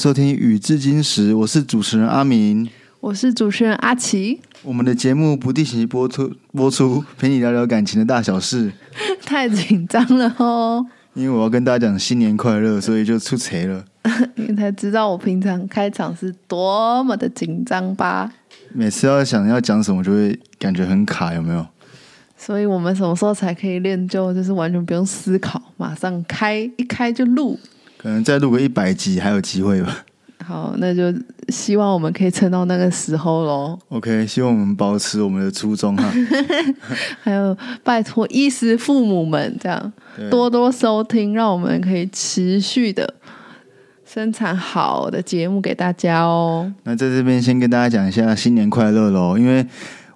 收听《宇至今时》，我是主持人阿明。我是主持人阿奇，我们的节目不定期播出，播出陪你聊聊感情的大小事。太紧张了哦，因为我要跟大家讲新年快乐，所以就出贼了。你才知道我平常开场是多么的紧张吧？每次要想要讲什么，就会感觉很卡，有没有？所以我们什么时候才可以练就，就是完全不用思考，马上开一开就录。可能再录个一百集还有机会吧。好，那就希望我们可以撑到那个时候喽。OK，希望我们保持我们的初衷哈。还有，拜托衣食父母们这样多多收听，让我们可以持续的生产好的节目给大家哦。那在这边先跟大家讲一下新年快乐喽，因为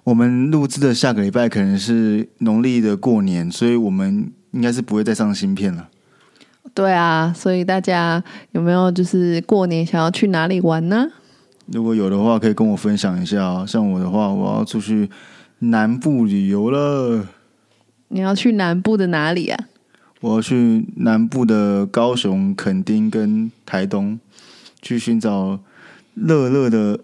我们录制的下个礼拜可能是农历的过年，所以我们应该是不会再上新片了。对啊，所以大家有没有就是过年想要去哪里玩呢？如果有的话，可以跟我分享一下啊。像我的话，我要出去南部旅游了，你要去南部的哪里啊？我要去南部的高雄、垦丁跟台东，去寻找热热的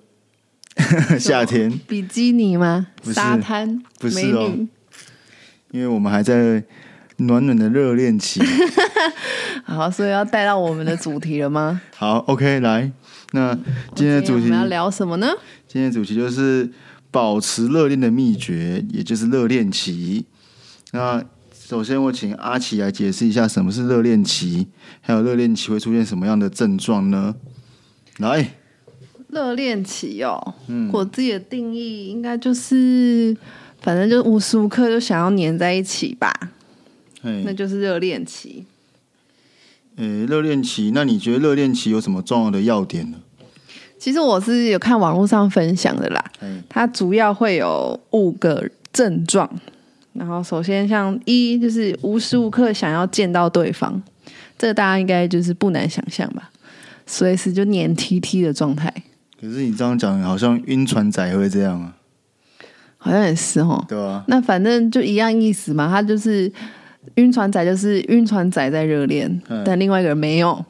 夏天。比基尼吗？沙滩不是哦。因为我们还在暖暖的热恋期。好，所以要带到我们的主题了吗？好，OK，来，那今天的主题我们要聊什么呢？今天的主题就是保持热恋的秘诀，也就是热恋期。那首先，我请阿奇来解释一下什么是热恋期，还有热恋期会出现什么样的症状呢？来，热恋期哦，嗯我自己的定义应该就是，反正就无时无刻就想要黏在一起吧，那，就是热恋期。呃，热恋期，那你觉得热恋期有什么重要的要点呢？其实我是有看网络上分享的啦，哎，它主要会有五个症状。然后首先像一就是无时无刻想要见到对方，这个大家应该就是不难想象吧，随时就黏 T T 的状态，可是你这样讲，好像晕船仔会这样啊，好像也是哦。对啊、那反正就一样意思嘛，他就是晕船仔，就是晕船仔在热恋，嗯但另外一个人没有，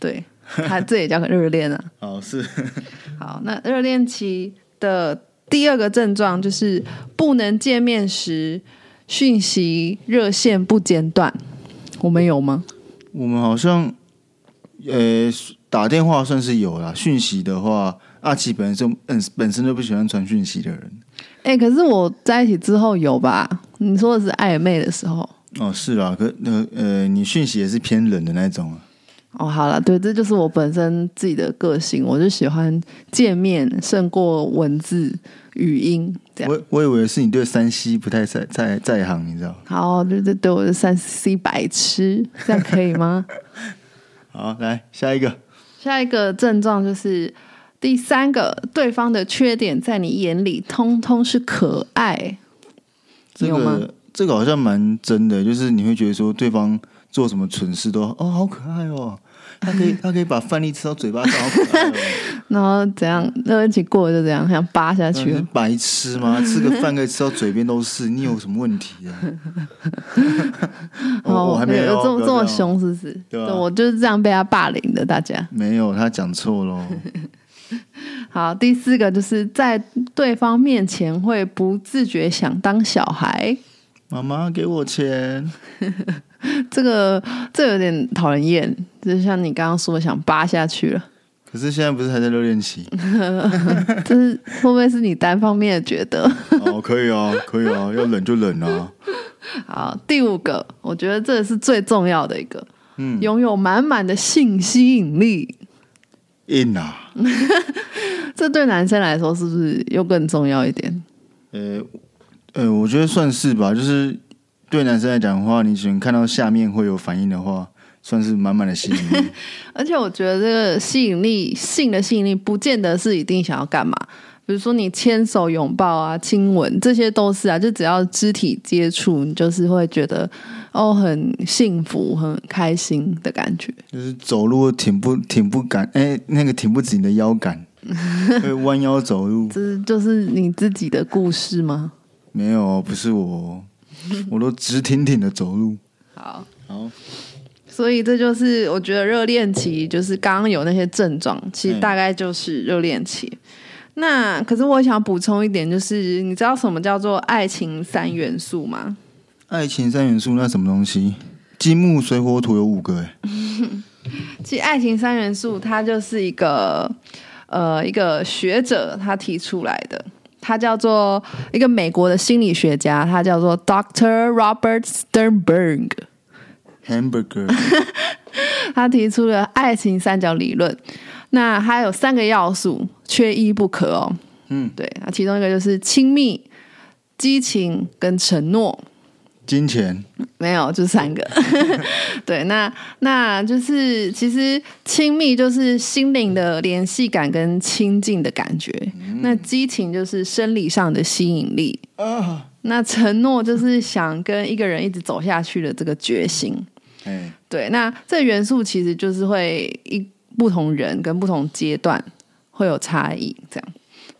对 他这也叫热恋啊。哦，是，好，那热恋期的第二个症状就是不能见面时，讯息热线不间断。我们有吗？我们好像，呃，打电话算是有啦，讯息的话，阿奇本身嗯本身就不喜欢传讯息的人。哎、可是我在一起之后有吧？你说的是暧昧的时候。哦，是啦，可那呃，你讯息也是偏冷的那种啊。哦，好了，对，这就是我本身自己的个性，我就喜欢见面胜过文字语音这样。我我以为是你对山西不太在在在行，你知道？好，对对对，我是山西白痴，这样可以吗？好，来下一个。下一个症状就是第三个，对方的缺点在你眼里通通是可爱，这有吗个这个好像蛮真的，就是你会觉得说对方做什么蠢事都哦好可爱哦，他可以他可以把饭粒吃到嘴巴上，好可爱哦。然后怎样热一起过了就怎样，想扒下去白痴吗？吃个饭可以吃到嘴边都是，你有什么问题啊？哦，我还没有这么这么凶，是不是？对啊我就是这样被他霸凌的，大家。没有，他讲错喽。好，第四个就是在对方面前会不自觉想当小孩，妈妈给我钱，这个这有点讨人厌，就像你刚刚说的想扒下去了，可是现在不是还在热恋期？这是会不会是你单方面的觉得？哦，可以啊，可以啊，要冷就冷啊。好，第五个，我觉得这是最重要的一个，嗯，拥有满满的性吸引力，硬啊。这对男生来说是不是又更重要一点？呃呃，我觉得算是吧，就是对男生来讲的话，你只能看到下面会有反应的话，算是满满的吸引力。而且我觉得这个吸引力，性的吸引力，不见得是一定想要干嘛。比如说你牵手、拥抱啊、亲吻，这些都是啊，就只要肢体接触，你就是会觉得哦，很幸福、很开心的感觉。就是走路挺不挺不敢，哎、那个挺不直你的腰杆，会弯腰走路。这是就是你自己的故事吗？没有，不是我，我都直挺挺的走路。好，好，所以这就是我觉得热恋期，就是刚刚有那些症状，其实嗯大概就是热恋期。那可是我想补充一点，就是你知道什么叫做爱情三元素吗？爱情三元素那什么东西？金木水火土有五个哎，其实爱情三元素它就是一个呃一个学者他提出来的，他叫做一个美国的心理学家，他叫做 Doctor Robert Sternberg。hamburger 他提出了爱情三角理论。那它有三个要素，缺一不可哦。嗯，对，那其中一个就是亲密、激情跟承诺。金钱没有，就三个。对，那那就是其实亲密就是心灵的联系感跟亲近的感觉，那激情就是生理上的吸引力，啊，那承诺就是想跟一个人一直走下去的这个决心。哎，对，那这元素其实就是会一不同人跟不同阶段会有差异，这样。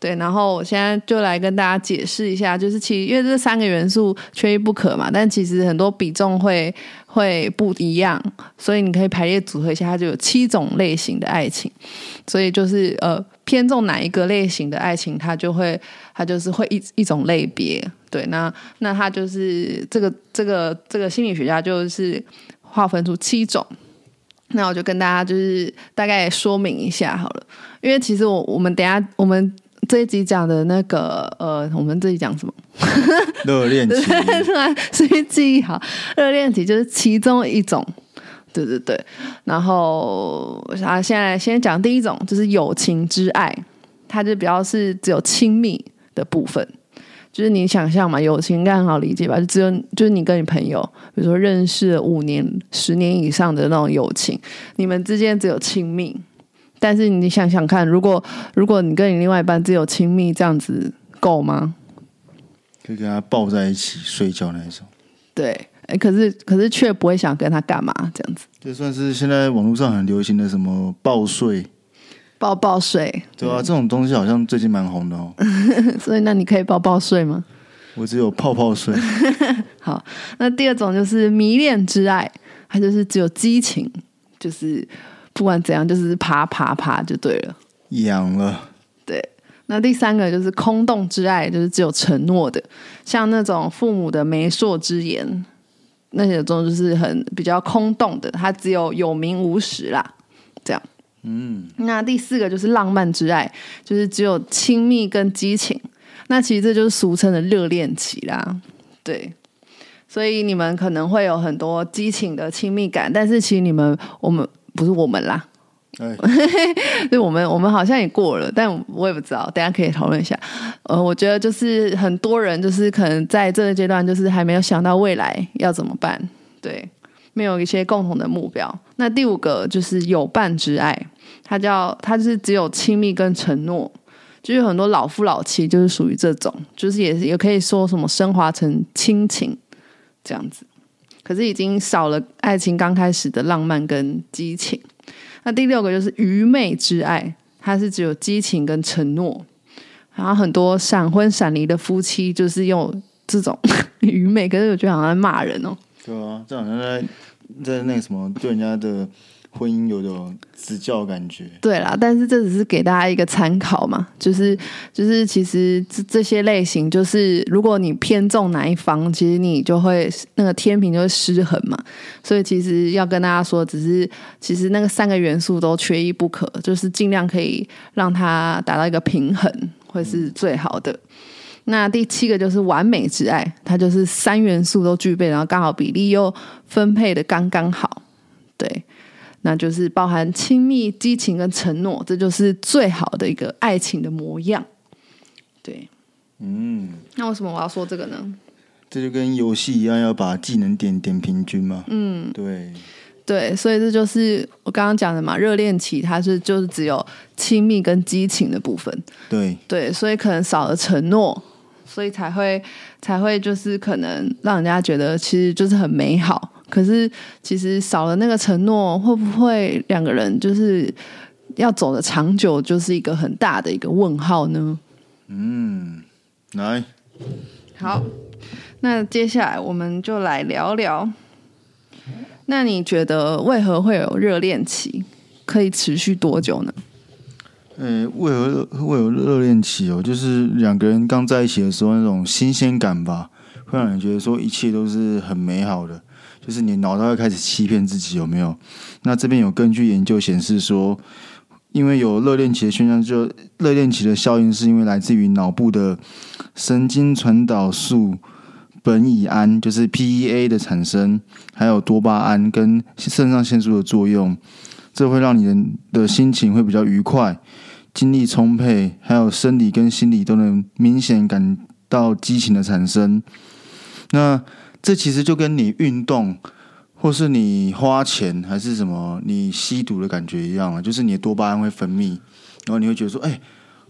对，然后我现在就来跟大家解释一下，就是其实因为这三个元素缺一不可嘛，但其实很多比重会会不一样，所以你可以排列组合一下，它就有七种类型的爱情。所以就是呃偏重哪一个类型的爱情，它就会它就是会一一种类别。对，那那它就是这个这个这个心理学家就是划分出七种。那我就跟大家就是大概说明一下好了，因为其实我我们等下我们这一集讲的那个呃，我们这集讲什么？热恋期，突然所以记忆好，热恋期就是其中一种。对对对，然后啊，现在先讲第一种，就是友情之爱，它就比较是只有亲密的部分，就是你想象嘛，友情应该很好理解吧？就只有就是你跟你朋友，比如说认识五年、十年以上的那种友情，你们之间只有亲密。但是你想想看，如果如果你跟你另外一半只有亲密，这样子够吗？可以跟他抱在一起睡觉那一种。对，哎，可是可是却不会想跟他干嘛这样子，这算是现在网络上很流行的什么抱睡，抱抱睡。对啊，这种东西好像最近蛮红的哦。所以那你可以抱抱睡吗？我只有泡泡睡，好，那第二种就是迷恋之爱，它就是只有激情，就是不管怎样就是爬爬爬就对了。痒了，对，那第三个就是空洞之爱，就是只有承诺的，像那种父母的媒妁之言，那些种就是很比较空洞的，它只有有名无实啦，这样。嗯，那第四个就是浪漫之爱，就是只有亲密跟激情。那其实这就是俗称的热恋期啦，对。所以你们可能会有很多激情的亲密感，但是其实你们我们不是我们啦，哎，对我们我们好像也过了，但我也不知道，大家可以讨论一下。呃，我觉得就是很多人就是可能在这个阶段，就是还没有想到未来要怎么办，对，没有一些共同的目标。那第五个就是有伴之爱，他叫他就是只有亲密跟承诺，就是很多老夫老妻就是属于这种，就是也也可以说什么升华成亲情这样子。可是已经少了爱情刚开始的浪漫跟激情。那第六个就是愚昧之爱，它是只有激情跟承诺。然后很多闪婚闪离的夫妻就是用这种 愚昧，可是我觉得好像在骂人哦。对啊，这好像在在那个什么对人家的婚姻有种指教感觉。对啦，但是这只是给大家一个参考嘛，就是就是其实这这些类型，就是如果你偏重哪一方，其实你就会那个天平就会失衡嘛。所以其实要跟大家说，只是其实那个三个元素都缺一不可，就是尽量可以让它达到一个平衡，会是最好的。那第七个就是完美之爱，它就是三元素都具备，然后刚好比例又分配的刚刚好，对。那就是包含亲密、激情跟承诺，这就是最好的一个爱情的模样。对，嗯，那为什么我要说这个呢？这就跟游戏一样，要把技能点点平均嘛。嗯，对，对，所以这就是我刚刚讲的嘛，热恋期它是就是只有亲密跟激情的部分，对，对，所以可能少了承诺，所以才会才会就是可能让人家觉得其实就是很美好，可是其实少了那个承诺，会不会两个人就是要走的长久，就是一个很大的一个问号呢？嗯，来，好，那接下来我们就来聊聊那你觉得为何会有热恋期？可以持续多久呢？呃，为何会有热恋期哦？就是两个人刚在一起的时候那种新鲜感吧，会让人觉得说一切都是很美好的。就是你脑袋会开始欺骗自己，有没有？那这边有根据研究显示说，因为有热恋期的现象，就热恋期的效应是因为来自于脑部的神经传导素苯乙胺，就是 PEA 的产生，还有多巴胺跟肾上腺素的作用，这会让你的的心情会比较愉快，精力充沛，还有生理跟心理都能明显感到激情的产生。那这其实就跟你运动，或是你花钱，还是什么你吸毒的感觉一样啊，就是你的多巴胺会分泌，然后你会觉得说，哎，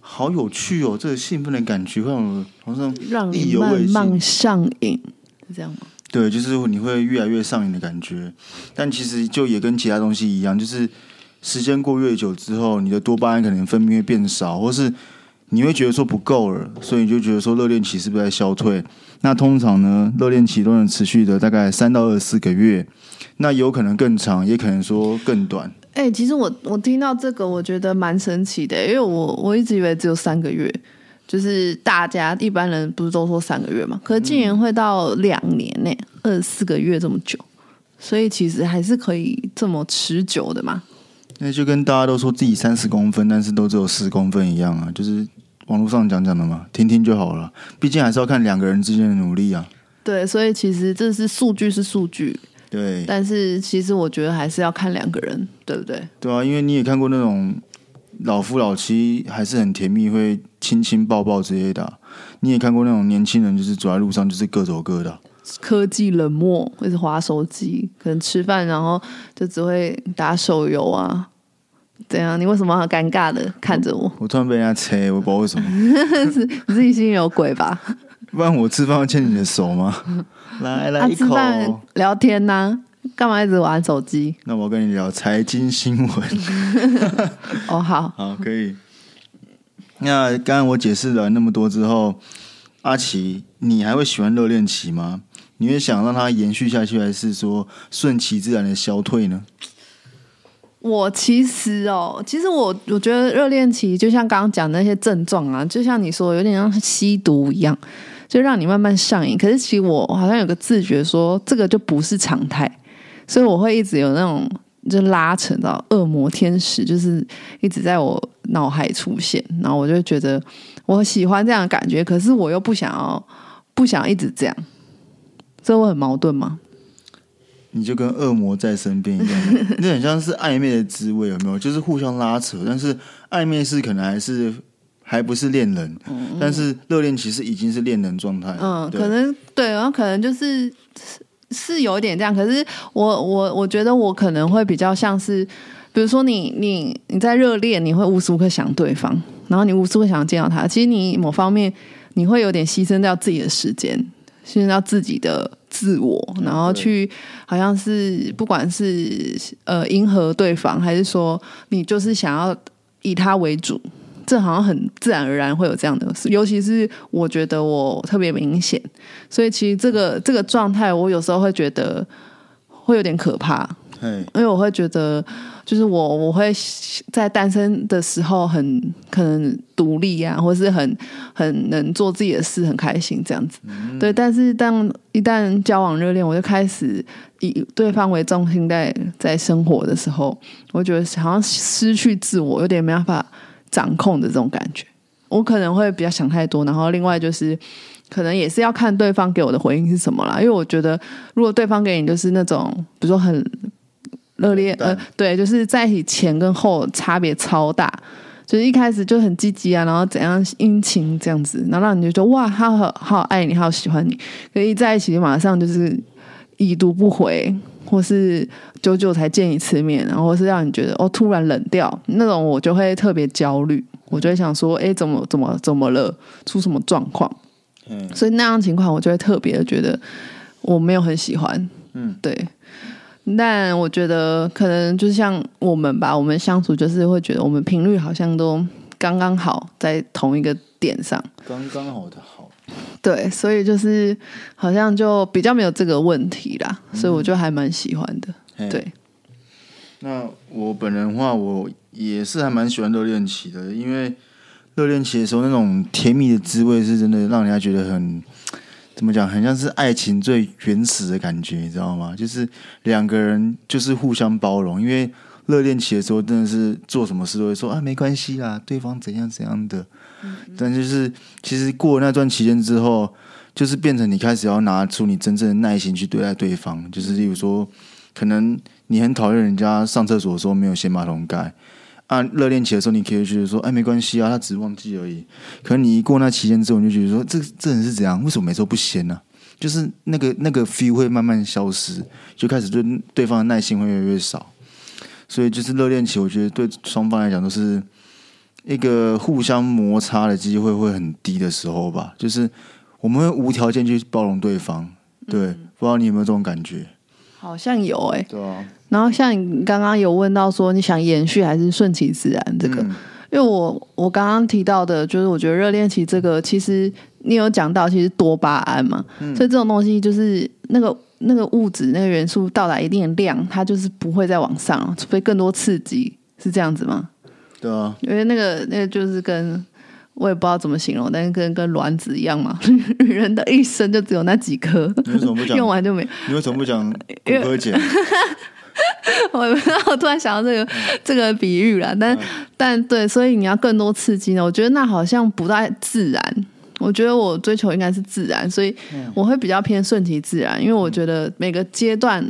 好有趣哦，这个兴奋的感觉会让我好像让你慢慢上瘾，是这样吗？对，就是你会越来越上瘾的感觉。但其实就也跟其他东西一样，就是时间过越久之后，你的多巴胺可能分泌会变少，或是你会觉得说不够了，所以你就觉得说热恋期是不是在消退？那通常呢，热恋期都能持续的大概三到二十四个月，那有可能更长，也可能说更短。哎、其实我我听到这个，我觉得蛮神奇的，因为我我一直以为只有三个月，就是大家一般人不是都说三个月嘛，可是竟然会到两年呢、二十四个月这么久，所以其实还是可以这么持久的嘛。那就跟大家都说自己三十公分，但是都只有十公分一样啊，就是网络上讲讲的嘛，听听就好了。毕竟还是要看两个人之间的努力啊。对，所以其实这是数据是数据，对，但是其实我觉得还是要看两个人，对不对？对啊，因为你也看过那种老夫老妻还是很甜蜜，会亲亲抱抱之类的啊、你也看过那种年轻人就是走在路上就是各走各的啊。科技冷漠，或是划手机，可能吃饭然后就只会打手游啊。怎样？你为什么很尴尬的看着我？我突然被人家切，我不知道为什么。你自己心里有鬼吧？不然我吃饭要牵你的手吗？来来啊，一口。吃饭聊天呐、干嘛一直玩手机？那我跟你聊财经新闻。哦，好，好，可以。那刚刚我解释了那么多之后，阿奇，你还会喜欢热恋期吗？你会想让它延续下去，还是说顺其自然的消退呢？我其实哦，其实我我觉得热恋期就像刚刚讲的那些症状啊，就像你说，有点像吸毒一样，就让你慢慢上瘾。可是其实我好像有个自觉说，这个就不是常态，所以我会一直有那种就拉扯到恶魔天使，就是一直在我脑海出现，然后我就觉得我喜欢这样的感觉，可是我又不想要，不想一直这样，这会很矛盾吗？你就跟恶魔在身边一样，那很像是暧昧的滋味，有没有？就是互相拉扯，但是暧昧是可能还是还不是恋人，但是热恋其实已经是恋人状态。嗯，可能对，然后可能就是是是有一点这样，可是我我我觉得我可能会比较像是，比如说你你你在热恋，你会无时无刻想对方，然后你无时无刻想见到他，其实你某方面你会有点牺牲掉自己的时间，牺牲掉自己的自我，然后去好像是不管是呃迎合对方，还是说你就是想要以他为主。这好像很自然而然会有这样的事，尤其是我觉得我特别明显，所以其实这个这个状态，我有时候会觉得会有点可怕，嘿，因为我会觉得，就是我我会在单身的时候很可能独立啊，或是很很能做自己的事，很开心这样子。对，但是当一旦交往热恋，我就开始以对方为中心在在生活的时候，我觉得好像失去自我，有点没办法掌控的这种感觉。我可能会比较想太多，然后另外就是。可能也是要看对方给我的回应是什么啦，因为我觉得如果对方给你就是那种，比如说很热烈，呃，对，就是在一起前跟后差别超大，就是一开始就很积极啊，然后怎样殷勤这样子，然后让你就觉得哇，他好好爱你，好喜欢你，可一在一起马上就是已读不回，或是久久才见一次面，然后是让你觉得哦突然冷掉那种，我就会特别焦虑，我就会想说，哎，怎么怎么怎么了，出什么状况？嗯，所以那样情况，我就会特别的觉得我没有很喜欢，嗯，对。但我觉得可能就像我们吧，我们相处就是会觉得我们频率好像都刚刚好在同一个点上，刚刚好的好。对，所以就是好像就比较没有这个问题啦，所以我就还蛮喜欢的。对，那我本人的话，我也是还蛮喜欢热恋期的，因为热恋期的时候那种甜蜜的滋味是真的让人家觉得很怎么讲，很像是爱情最原始的感觉，你知道吗？就是两个人就是互相包容，因为热恋期的时候真的是做什么事都会说啊没关系啦，对方怎样怎样的，但就是其实过了那段期间之后。就是变成你开始要拿出你真正的耐心去对待对方，就是例如说，可能你很讨厌人家上厕所的时候没有掀马桶盖，啊，热恋期的时候你可以觉得说，哎，没关系啊，他只是忘记而已。可能你一过那期间之后，你就觉得说，这这人是怎样？为什么每次都不掀呢？就是那个那个 feel 会慢慢消失，就开始对对方的耐心会越来越少。所以就是热恋期，我觉得对双方来讲都是一个互相摩擦的机会会很低的时候吧，就是。我们会无条件去包容对方，对，不知道你有没有这种感觉？好像有哎，对啊。然后像你刚刚有问到说，你想延续还是顺其自然？这个，因为我我刚刚提到的，就是我觉得热恋期这个，其实你有讲到，其实多巴胺嘛，所以这种东西就是那个那个物质那个元素到达一定的量，它就是不会再往上，除非更多刺激，是这样子吗？对啊，因为那个那个就是跟。我也不知道怎么形容，但是跟跟卵子一样嘛，女 人的一生就只有那几颗，你为什么不讲？用完就没。你为什么不讲骨骼碱？我我突然想到这个这个比喻了，但但对，所以你要更多刺激呢？我觉得那好像不太自然。我觉得我追求应该是自然，所以我会比较偏顺其自然，因为我觉得每个阶段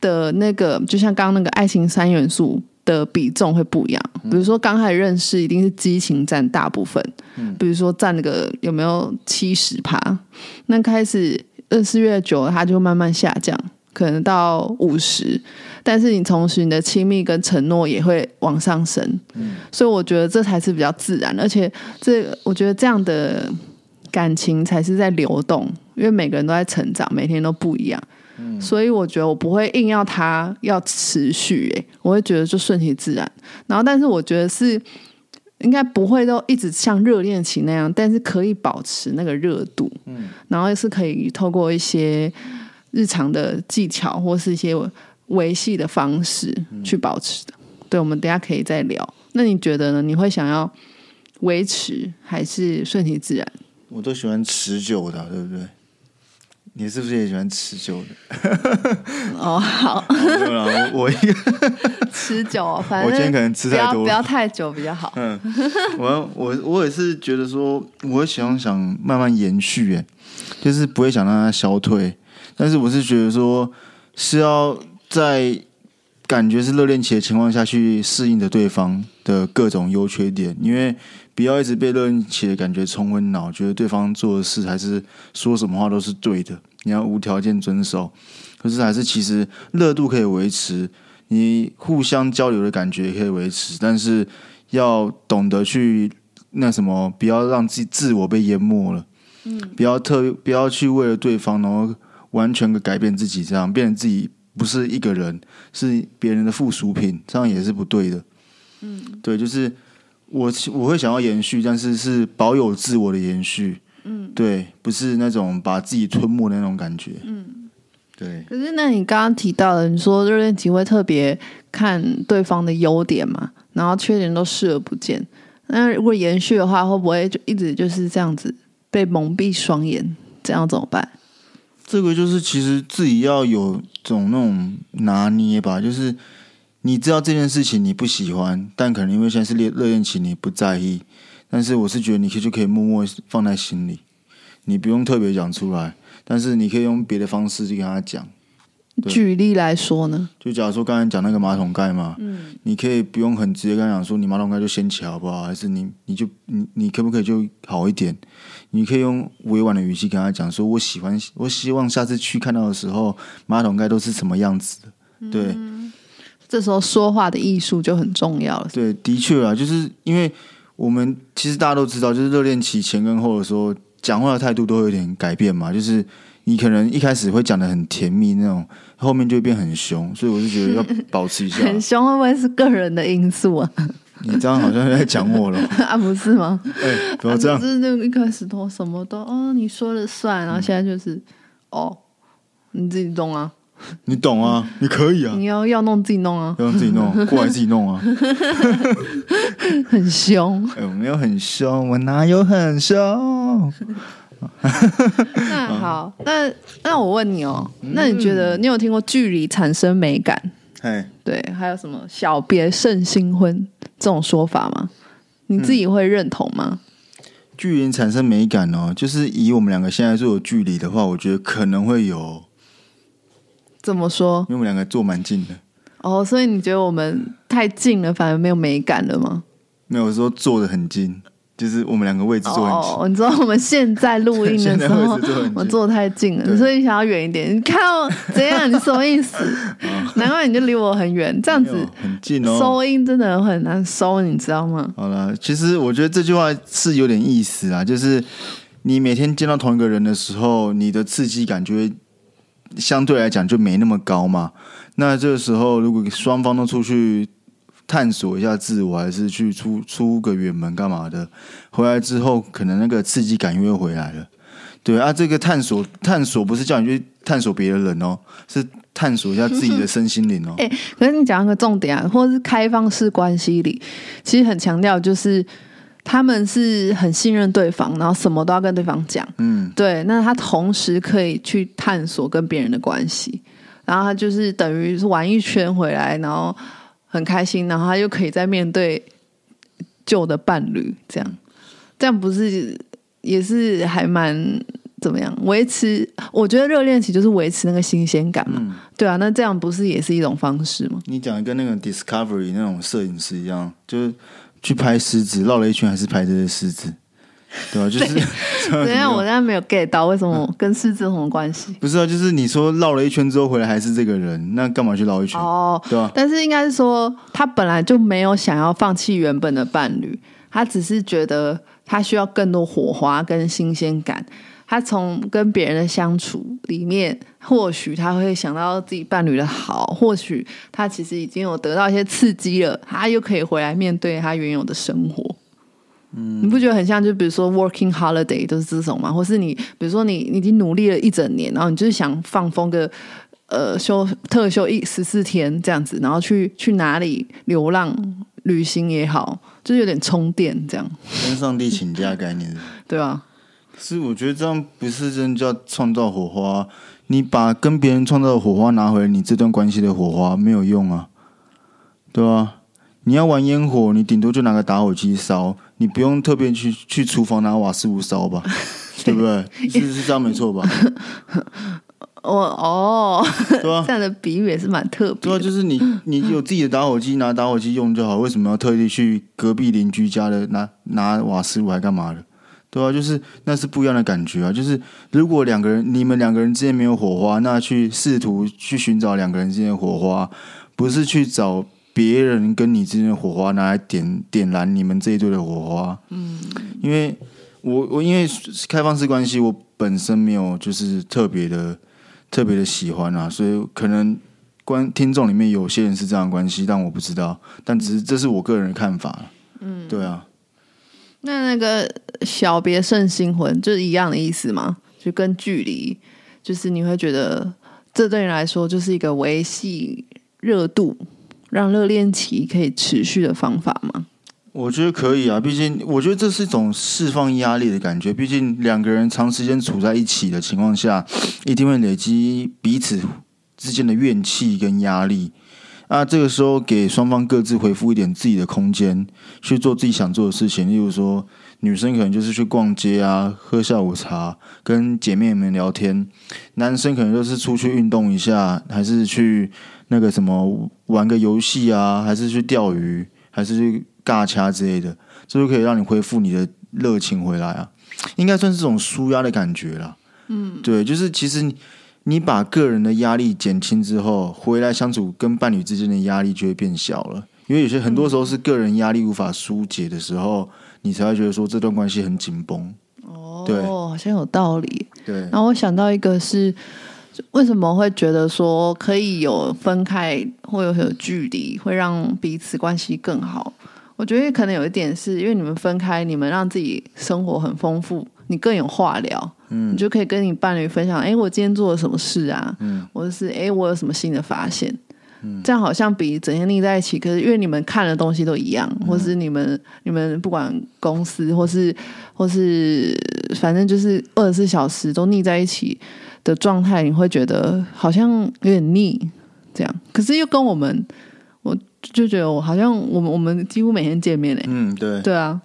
的那个，就像刚刚那个爱情三元素。的比重会不一样，比如说刚开始认识一定是激情占大部分，比如说占那个有没有七十趴，那开始认识越久，它就慢慢下降，可能到五十，但是你同时你的亲密跟承诺也会往上升，所以我觉得这才是比较自然，而且这我觉得这样的感情才是在流动，因为每个人都在成长，每天都不一样。所以我觉得我不会硬要它要持续，哎，我会觉得就顺其自然。然后，但是我觉得是应该不会都一直像热恋期那样，但是可以保持那个热度。嗯，然后是可以透过一些日常的技巧或是一些维系的方式去保持的。对，我们等下可以再聊。那你觉得呢？你会想要维持还是顺其自然？我都喜欢持久的，对不对？你是不是也喜欢持久的？哦，好，对了，我一个持久，反正我今天可能吃太多，不要太久比较好。嗯，我我我也是觉得说，我会想想慢慢延续，哎，就是不会想让它消退。但是我是觉得说，是要在感觉是热恋期的情况下去适应着对方的各种优缺点，因为。不要一直被热恋期的感觉冲昏脑，觉得对方做的事还是说什么话都是对的，你要无条件遵守。可是还是其实热度可以维持，你互相交流的感觉也可以维持，但是要懂得去那什么，不要让自己自我被淹没了。嗯，不要特不要去为了对方，然后完全的改变自己，这样变成自己不是一个人，是别人的附属品，这样也是不对的。嗯，对，就是。我我会想要延续，但是是保有自我的延续，嗯，对，不是那种把自己吞没的那种感觉，嗯，对。可是，那你刚刚提到的，你说热恋期会特别看对方的优点嘛，然后缺点都视而不见。那如果延续的话，会不会就一直就是这样子被蒙蔽双眼？这样怎么办？这个就是其实自己要有种那种拿捏吧，就是。你知道这件事情你不喜欢，但可能因为现在是热热恋期，你不在意。但是我是觉得你可以就可以默默放在心里，你不用特别讲出来，但是你可以用别的方式去跟他讲。举例来说呢？就假如说刚才讲那个马桶盖嘛，嗯，你可以不用很直接跟他讲说你马桶盖就掀起好不好？还是你你就你你可不可以就好一点？你可以用委婉的语气跟他讲说，我喜欢，我希望下次去看到的时候，马桶盖都是什么样子的？对。这时候说话的艺术就很重要了。对，的确啊，就是因为我们其实大家都知道，就是热恋期前跟后的时候，讲话的态度都会有点改变嘛。就是你可能一开始会讲的很甜蜜那种，后面就会变很凶。所以我就觉得要保持一下。很凶会不会是个人的因素啊？你这样好像在讲我了 啊？不是吗？哎，不要这样。是那个一开始都什么都哦，你说了算，然后现在就是哦，你自己懂啊。你懂啊？你可以啊，你要要弄自己弄啊，要自己弄，过来自己弄啊。很凶。哎，我没有很凶，我哪有很凶？那好，那那我问你哦，那你觉得你有听过距离产生美感？哎，对，还有什么小别胜新婚这种说法吗？你自己会认同吗？距离产生美感哦，就是以我们两个现在做的距离的话，我觉得可能会有，怎么说？因为我们两个坐蛮近的。哦，所以你觉得我们太近了，反而没有美感了吗？没有说坐的很近，就是我们两个位置坐很近。哦，你知道我们现在录音的时候现在位置坐坐太近了，对所以想要远一点。你看我怎样？你什么意思？难怪你就离我很远，这样子很近哦。收音真的很难收，你知道吗？好了，其实我觉得这句话是有点意思啊，就是你每天见到同一个人的时候，你的刺激感就会相对来讲就没那么高嘛。那这个时候，如果双方都出去探索一下自我，还是去出出个远门干嘛的，回来之后，可能那个刺激感又回来了。对啊，这个探索探索不是叫你去探索别的人哦，是探索一下自己的身心灵哦。哎 可是你讲一个重点啊，或是开放式关系里，其实很强调就是他们是很信任对方，然后什么都要跟对方讲。嗯，对，那他同时可以去探索跟别人的关系，然后他就是等于是玩一圈回来，然后很开心，然后他又可以再面对旧的伴侣，这样，这样不是也是还蛮怎么样维持？我觉得热恋期就是维持那个新鲜感嘛，对啊，那这样不是也是一种方式吗？你讲的跟那个 Discovery 那种摄影师一样，就是去拍狮子，绕了一圈还是拍这些狮子，对吧、就是 等一下我现在没有 get 到为什么跟狮子有什么关系？不是啊，就是你说绕了一圈之后回来还是这个人，那干嘛去绕一圈？哦，对吧、但是应该是说，他本来就没有想要放弃原本的伴侣，他只是觉得他需要更多火花跟新鲜感。他从跟别人的相处里面，或许他会想到自己伴侣的好，或许他其实已经有得到一些刺激了，他又可以回来面对他原有的生活。嗯，你不觉得很像？就比如说 working holiday 都是这种吗？或是你比如说你你已经努力了一整年，然后你就是想放风个呃休特休一十四天这样子，然后去去哪里流浪旅行也好，就是有点充电这样，跟上帝请假概念对吧？是，我觉得这样不是真的叫创造火花。你把跟别人创造的火花拿回来，你这段关系的火花没有用啊，对吧、你要玩烟火，你顶多就拿个打火机烧，你不用特别去去厨房拿瓦斯炉烧吧，对不对？是是这样没错吧？我哦，对吧、这样的比喻也是蛮特别对啊，的。就是你你有自己的打火机，拿打火机用就好，为什么要特地去隔壁邻居家的拿拿瓦斯炉还干嘛的？对啊，就是那是不一样的感觉啊。就是如果两个人你们两个人之间没有火花，那去试图去寻找两个人之间的火花，不是去找别人跟你之间的火花拿来点点燃你们这一对的火花。嗯，因为我我因为开放式关系，我本身没有就是特别的特别的喜欢啊，所以可能观听众里面有些人是这样的关系，但我不知道，但只是这是我个人的看法。嗯，对啊，那那个小别胜新婚就是一样的意思吗？就跟距离，就是你会觉得这对你来说就是一个维系热度，让热恋期可以持续的方法吗？我觉得可以啊，毕竟我觉得这是一种释放压力的感觉。毕竟两个人长时间处在一起的情况下，一定会累积彼此之间的怨气跟压力。啊，这个时候给双方各自回复一点自己的空间，去做自己想做的事情。例如说，女生可能就是去逛街啊，喝下午茶，跟姐妹们聊天；男生可能就是出去运动一下，还是去那个什么玩个游戏啊，还是去钓鱼，还是去尬掐之类的，这就可以让你恢复你的热情回来啊，应该算是这种舒压的感觉啦。嗯，对，就是其实你你把个人的压力减轻之后，回来相处跟伴侣之间的压力就会变小了。因为有些很多时候是个人压力无法疏解的时候，你才会觉得说这段关系很紧绷。哦，对好像有道理。对，然后我想到一个是，为什么会觉得说可以有分开或有有距离，会让彼此关系更好？我觉得可能有一点是因为你们分开，你们让自己生活很丰富，你更有话聊，你就可以跟你伴侣分享，哎，我今天做了什么事啊？嗯，或者是哎，我有什么新的发现？嗯，这样好像比整天腻在一起，可是因为你们看的东西都一样，或是你们你们不管公司或是或是反正就是二十四小时都腻在一起的状态，你会觉得好像有点腻，这样。可是又跟我们，我就觉得我好像我们我们几乎每天见面嘞。嗯，对，对啊。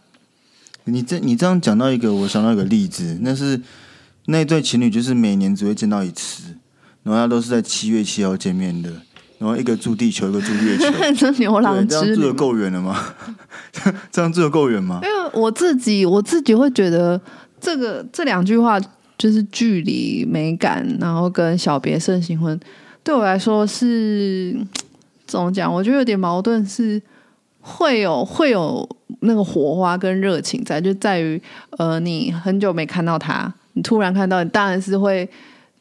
你这你这样讲到一个，我想到一个例子，那是那对情侣，就是每年只会见到一次，然后他都是在七月七号见面的，然后一个住地球，一个住月球，这牛郎这样住的够远了吗？这样住的够远吗？因为我自己我自己会觉得，这个这两句话就是距离、美感，然后跟小别胜新婚，对我来说是怎么讲？我觉得有点矛盾，是会有会有。那个火花跟热情在，就在于呃，你很久没看到他，你突然看到，你当然是会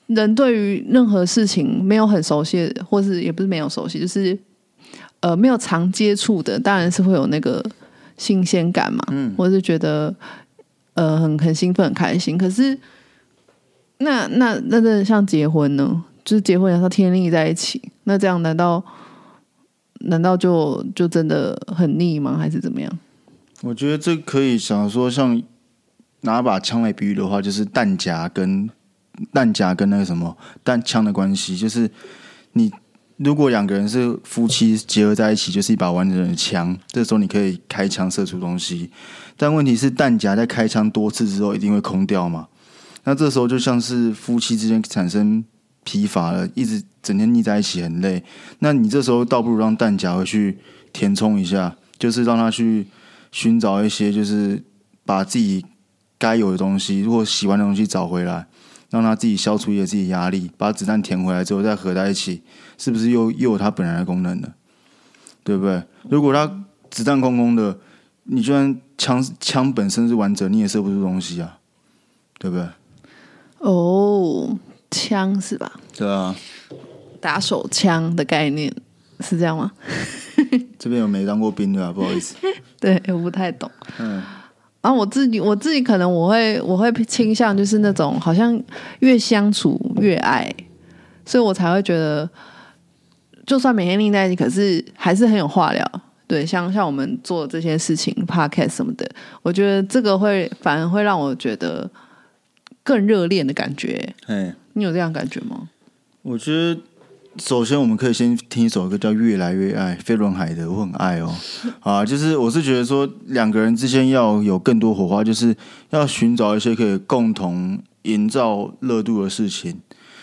人对于任何事情没有很熟悉，或是也不是没有熟悉，就是呃没有常接触的，当然是会有那个新鲜感嘛，嗯，或是觉得呃很很兴奋很开心。可是那那那这像结婚呢？就是结婚然后天腻在一起，那这样难道难道就就真的很腻吗？还是怎么样？我觉得这可以想说，像拿把枪来比喻的话，就是弹夹跟弹夹跟那个什么弹枪的关系，就是你如果两个人是夫妻结合在一起，就是一把完整的枪，这时候你可以开枪射出东西。但问题是弹夹在开枪多次之后一定会空掉嘛？那这时候就像是夫妻之间产生疲乏了，一直整天腻在一起很累。那你这时候倒不如让弹夹回去填充一下，就是让他去。寻找一些就是把自己该有的东西，如果喜欢的东西找回来，让他自己消除一些自己压力，把子弹填回来之后再合在一起，是不是又又有它本来的功能了？对不对？如果他子弹空空的，你就算枪枪本身是完整，你也射不出东西啊，对不对？哦，枪是吧？对啊，打手枪的概念是这样吗？这边有没当过兵的啊？不好意思。对，我不太懂。嗯，然后我自己，我自己可能我会，我会倾向就是那种好像越相处越爱，所以我才会觉得，就算每天腻在一起，可是还是很有话聊。对，像像我们做这些事情，podcast 什么的，我觉得这个会反而会让我觉得更热恋的感觉。哎，你有这样感觉吗？我觉得。首先，我们可以先听一首歌，叫《越来越爱》，飞轮海的，我很爱哦。啊，就是我是觉得说，两个人之间要有更多火花，就是要寻找一些可以共同营造热度的事情，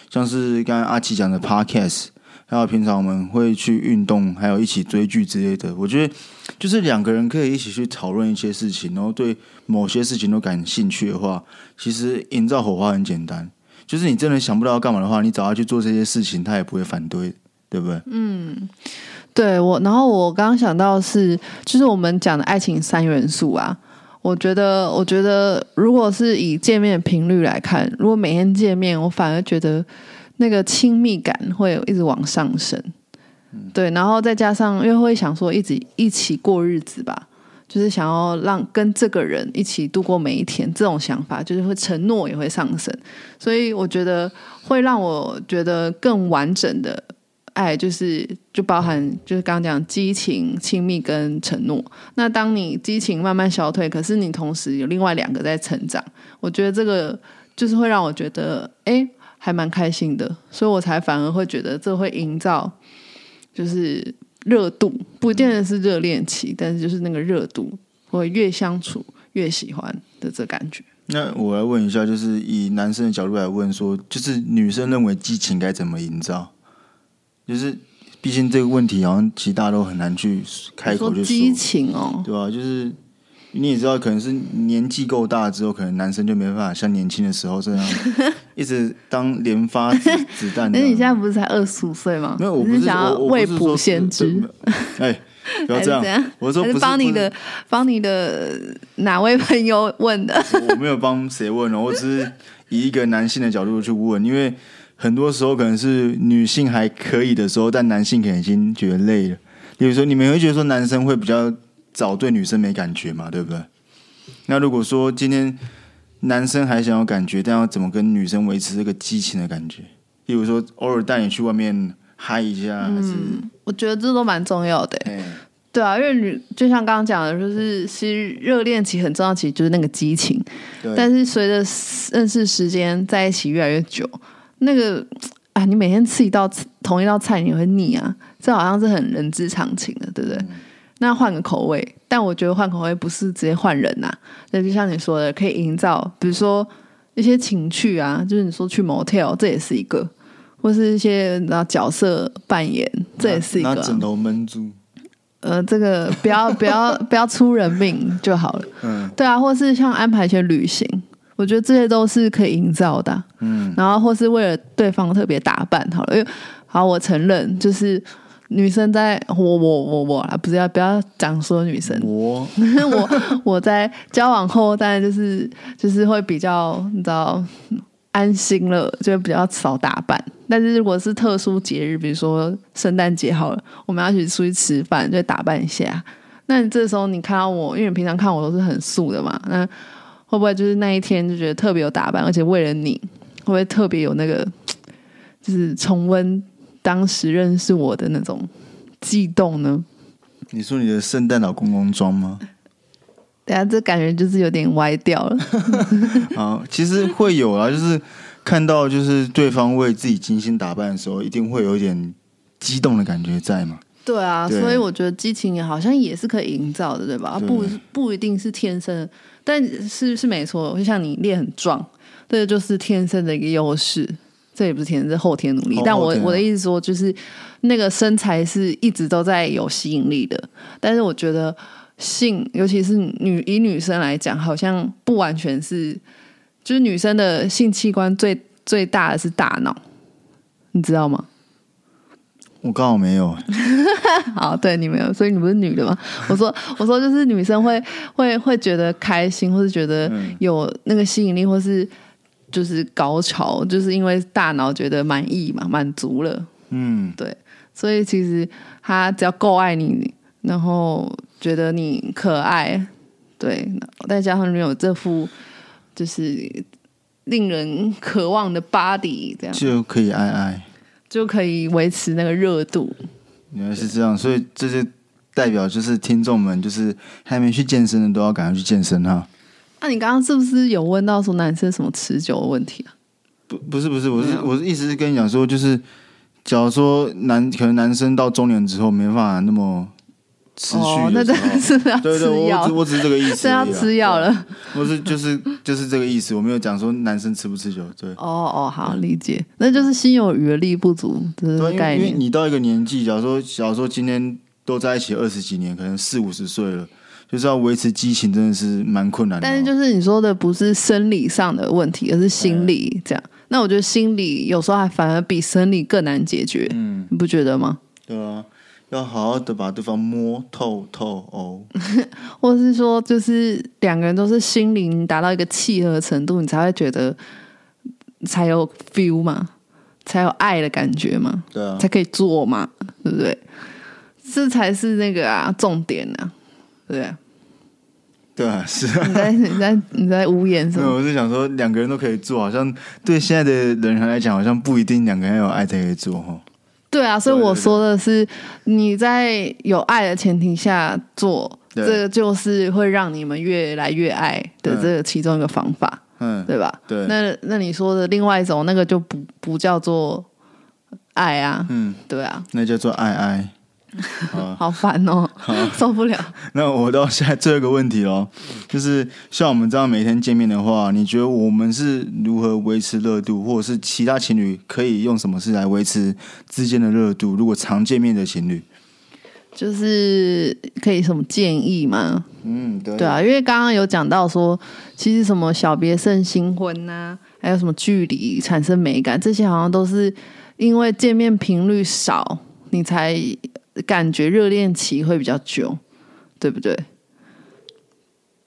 像是刚刚阿奇讲的 Podcast，还有平常我们会去运动，还有一起追剧之类的。我觉得，就是两个人可以一起去讨论一些事情，然后对某些事情都感兴趣的话，其实营造火花很简单。就是你真的想不到要干嘛的话，你找他去做这些事情，他也不会反对，对不对？嗯，对我。然后我刚刚想到是，就是我们讲的爱情三元素啊。我觉得，我觉得如果是以见面频率来看，如果每天见面，我反而觉得那个亲密感会一直往上升。对，然后再加上，因为会想说一直一起过日子吧。就是想要让跟这个人一起度过每一天，这种想法就是会承诺也会上升，所以我觉得会让我觉得更完整的爱，就是就包含就是刚刚讲激情、亲密跟承诺。那当你激情慢慢消退，可是你同时有另外两个在成长，我觉得这个就是会让我觉得哎还蛮开心的，所以我才反而会觉得这会营造就是。热度不见得是热恋期，但是就是那个热度，会越相处越喜欢的这感觉。那我来问一下，就是以男生的角度来问，说就是女生认为激情该怎么营造？就是毕竟这个问题，好像其实大家都很难去开口就说激情哦，对吧？就是。你也知道，可能是年纪够大之后，可能男生就没办法像年轻的时候这样一直当连发子子弹。那 你现在不是才二十五岁吗？没有，我不是想要未卜先知。哎，不要这样。我说不是帮你的，帮你的哪位朋友问的？我没有帮谁问哦，我只是以一个男性的角度去问，因为很多时候可能是女性还可以的时候，但男性可能已经觉得累了。比如说，你们会觉得说男生会比较。早对女生没感觉嘛，对不对？那如果说今天男生还想要感觉，但要怎么跟女生维持这个激情的感觉？例如说，偶尔带你去外面嗨一下，还是我觉得这都蛮重要的。哎，对啊，因为女就像刚刚讲的，就是其实热恋期很重要，其实就是那个激情。对，但是随着认识时间在一起越来越久，那个啊，你每天吃一道同一道菜，你会腻啊，这好像是很人之常情的，对不对？那换个口味，但我觉得换口味不是直接换人呐，那就像你说的，可以营造，比如说一些情趣啊，就是你说去 motel，这也是一个，或是一些然后角色扮演，这也是一个啊。拿枕头闷住，呃，这个不要不要不要出人命就好了。嗯对啊，或是像安排一些旅行，我觉得这些都是可以营造的啊。嗯，然后或是为了对方特别打扮好了，因为好，我承认就是女生在我我我我啊，不是要不要讲说女生，我 我我在交往后，当然就是就是会比较你知道安心了，就会比较少打扮。但是如果是特殊节日，比如说圣诞节好了，我们要一起出去吃饭，就打扮一下。那你这时候你看到我，因为你平常看我都是很素的嘛，那会不会就是那一天就觉得特别有打扮，而且为了你，会不会特别有那个就是重温当时认识我的那种悸动呢？你说你的圣诞老公公装吗？等下这感觉就是有点歪掉了。啊，其实会有啊，就是看到就是对方为自己精心打扮的时候，一定会有一点激动的感觉在嘛。对啊，对所以我觉得激情也好像也是可以营造的，对吧？对不不一定是天生的，但是是没错。就像你练很壮，这个就是天生的一个优势，这也不是天生，是后天努力。后但我我的意思说，就是那个身材是一直都在有吸引力的，但是我觉得性，尤其是女以女生来讲，好像不完全是，就是女生的性器官最最大的是大脑，你知道吗？我刚好没有，好，对你没有，所以你不是女的吗？我说，我说就是女生会会会觉得开心，或是觉得嗯有那个吸引力，或是就是高潮，就是因为大脑觉得满意嘛，满足了。嗯，对，所以其实他只要够爱你，然后觉得你可爱，对，再加上你有这副就是令人渴望的 body，这样就可以爱爱。就可以维持那个热度。原来是这样，所以这就代表就是听众们就是还没去健身的都要赶快去健身哈。那、你刚刚是不是有问到说男生什么持久的问题啊？不不是不是，我是我是意思是跟你讲说，就是假如说男可能男生到中年之后没办法那么持哦，续那的真，的是要对对，我只，我只是这个意思真而已啊，要吃药了。我是就是就是这个意思，我没有讲说男生持不持久，对。哦哦，好理解，那就是心有余而力不足这对，是因为因为概念。你到一个年纪，假如说假如说今天都在一起二十几年，可能四五十岁了，就是要维持激情，真的是蛮困难的哦。但是就是你说的不是生理上的问题，而是心理这样。那我觉得心理有时候还反而比生理更难解决，嗯，你不觉得吗？对啊，要好好的把对方摸透透哦。或者是说，就是两个人都是心灵达到一个契合程度，你才会觉得才有 feel 嘛，才有爱的感觉嘛。对啊，才可以做嘛，对不对？这才是那个啊重点啊，对不对？对啊，是啊。你在你在你在无言什，么？我是想说，两个人都可以做，好像对现在的人来讲，好像不一定两个人要有爱才可以做哈。对啊，所以我说的是你在有爱的前提下做，对这个就是会让你们越来越爱的嗯这个其中一个方法，嗯，对吧？对，那那你说的另外一种，那个就不不叫做爱啊，嗯，对啊，那叫做爱爱。好，好烦哦，受不了。那我到现在最后一个问题喽，就是像我们这样每天见面的话，你觉得我们是如何维持热度，或者是其他情侣可以用什么事来维持之间的热度？如果常见面的情侣，就是可以什么建议吗？嗯，对对啊，因为刚刚有讲到说，其实什么小别胜新婚呐、还有什么距离产生美感，这些好像都是因为见面频率少，你才感觉热恋期会比较久，对不对？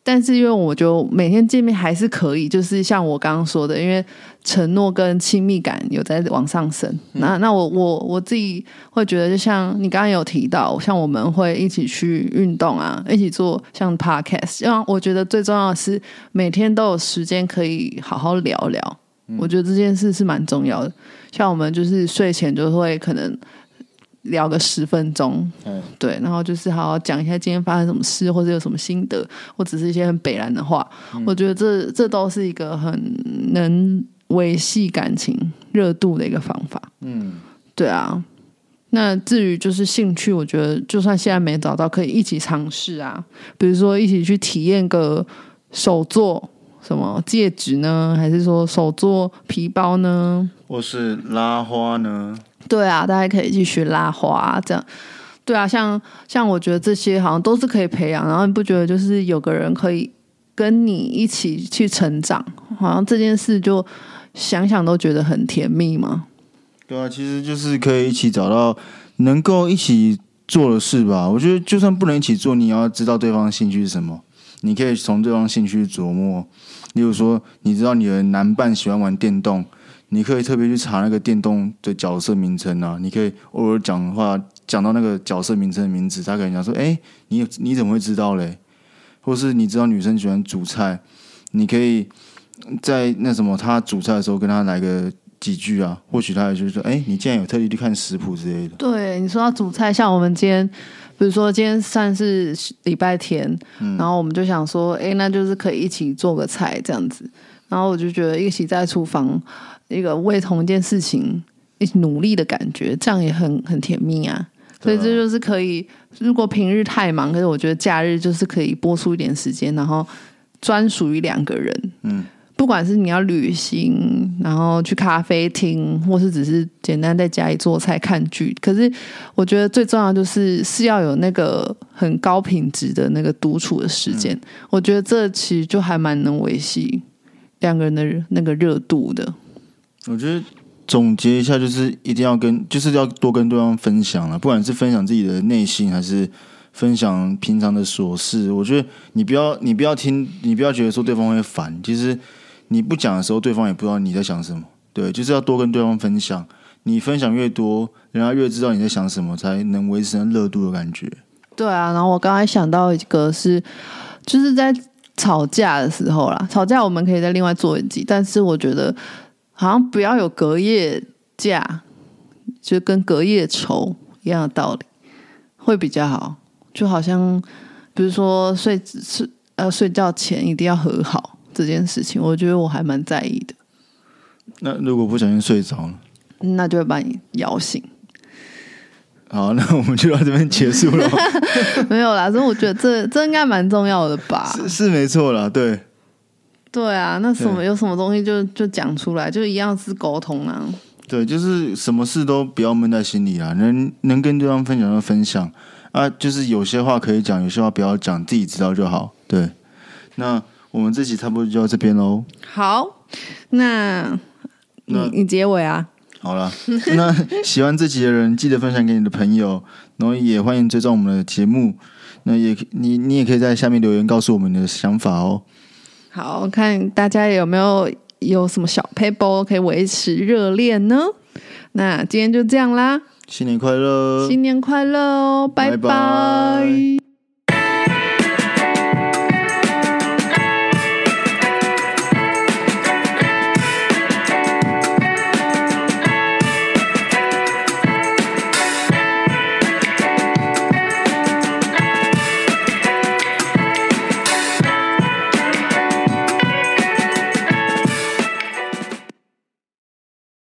但是因为我就每天见面还是可以，就是像我刚刚说的，因为承诺跟亲密感有在往上升。那那我我我自己会觉得，就像你刚刚有提到，像我们会一起去运动啊，一起做像 podcast，因为我觉得最重要的是每天都有时间可以好好聊聊。我觉得这件事是蛮重要的。像我们就是睡前就会可能聊个十分钟，嗯，对，然后就是好好讲一下今天发生什么事，或者有什么心得，或者是一些很北然的话。我觉得这这都是一个很能维系感情热度的一个方法。嗯，对啊。那至于就是兴趣，我觉得就算现在没找到，可以一起尝试啊。比如说一起去体验个手做什么戒指呢，还是说手做皮包呢？或是拉花呢？对啊，大家可以一起学拉花这样。对啊，像像我觉得这些好像都是可以培养，然后你不觉得就是有个人可以跟你一起去成长，好像这件事就想想都觉得很甜蜜吗？对啊，其实就是可以一起找到能够一起做的事吧。我觉得就算不能一起做，你要知道对方的兴趣是什么，你可以从对方兴趣琢磨。例如说，你知道你的男伴喜欢玩电动，你可以特别去查那个电动的角色名称啊。你可以偶尔讲话讲到那个角色名称的名字，他可能讲说：“哎，你你怎么会知道嘞？”或是你知道女生喜欢煮菜，你可以在那什么她煮菜的时候跟她来个几句啊，或许她也就是说：“哎，你竟然有特地去看食谱之类的。对，你说到煮菜，像我们今天，比如说今天算是礼拜天，然后我们就想说，哎，那就是可以一起做个菜这样子。然后我就觉得一起在厨房一个为同一件事情一起努力的感觉，这样也很很甜蜜啊。所以这就是可以，如果平日太忙，可是我觉得假日就是可以播出一点时间，然后专属于两个人。嗯，不管是你要旅行，然后去咖啡厅，或是只是简单在家里做菜看剧，可是我觉得最重要就是是要有那个很高品质的那个独处的时间。我觉得这其实就还蛮能维系两个人的那个热度的。我觉得总结一下，就是一定要跟，就是要多跟对方分享了，不管是分享自己的内心，还是分享平常的琐事。我觉得你不要，你不要听，你不要觉得说对方会烦。其实你不讲的时候，对方也不知道你在想什么。对，就是要多跟对方分享。你分享越多，人家越知道你在想什么，才能维持热度的感觉。对啊，然后我刚才想到一个是，就是在吵架的时候啦，吵架我们可以再另外做一集，但是我觉得好像不要有隔夜架，就跟隔夜仇一样的道理，会比较好。就好像比如说睡睡呃睡觉前一定要和好这件事情，我觉得我还蛮在意的。那如果不小心睡着了，那就会把你摇醒。好，那我们就到这边结束了。没有啦，所以我觉得这这应该蛮重要的吧。是是没错啦，对。对啊，那什么有什么东西就就讲出来，就一样是沟通啊。对，就是什么事都不要闷在心里啊，能能跟对方分享就分享啊，就是有些话可以讲，有些话不要讲，自己知道就好。对，那我们这集差不多就到这边喽。好，那你那你结尾啊。好了，那喜欢这集的人记得分享给你的朋友，然后也欢迎追踪我们的节目。那也你你也可以在下面留言告诉我们你的想法哦。好看大家有没有有什么小 paper 可以维持热恋呢？那今天就这样啦，新年快乐！新年快乐哦，拜拜拜拜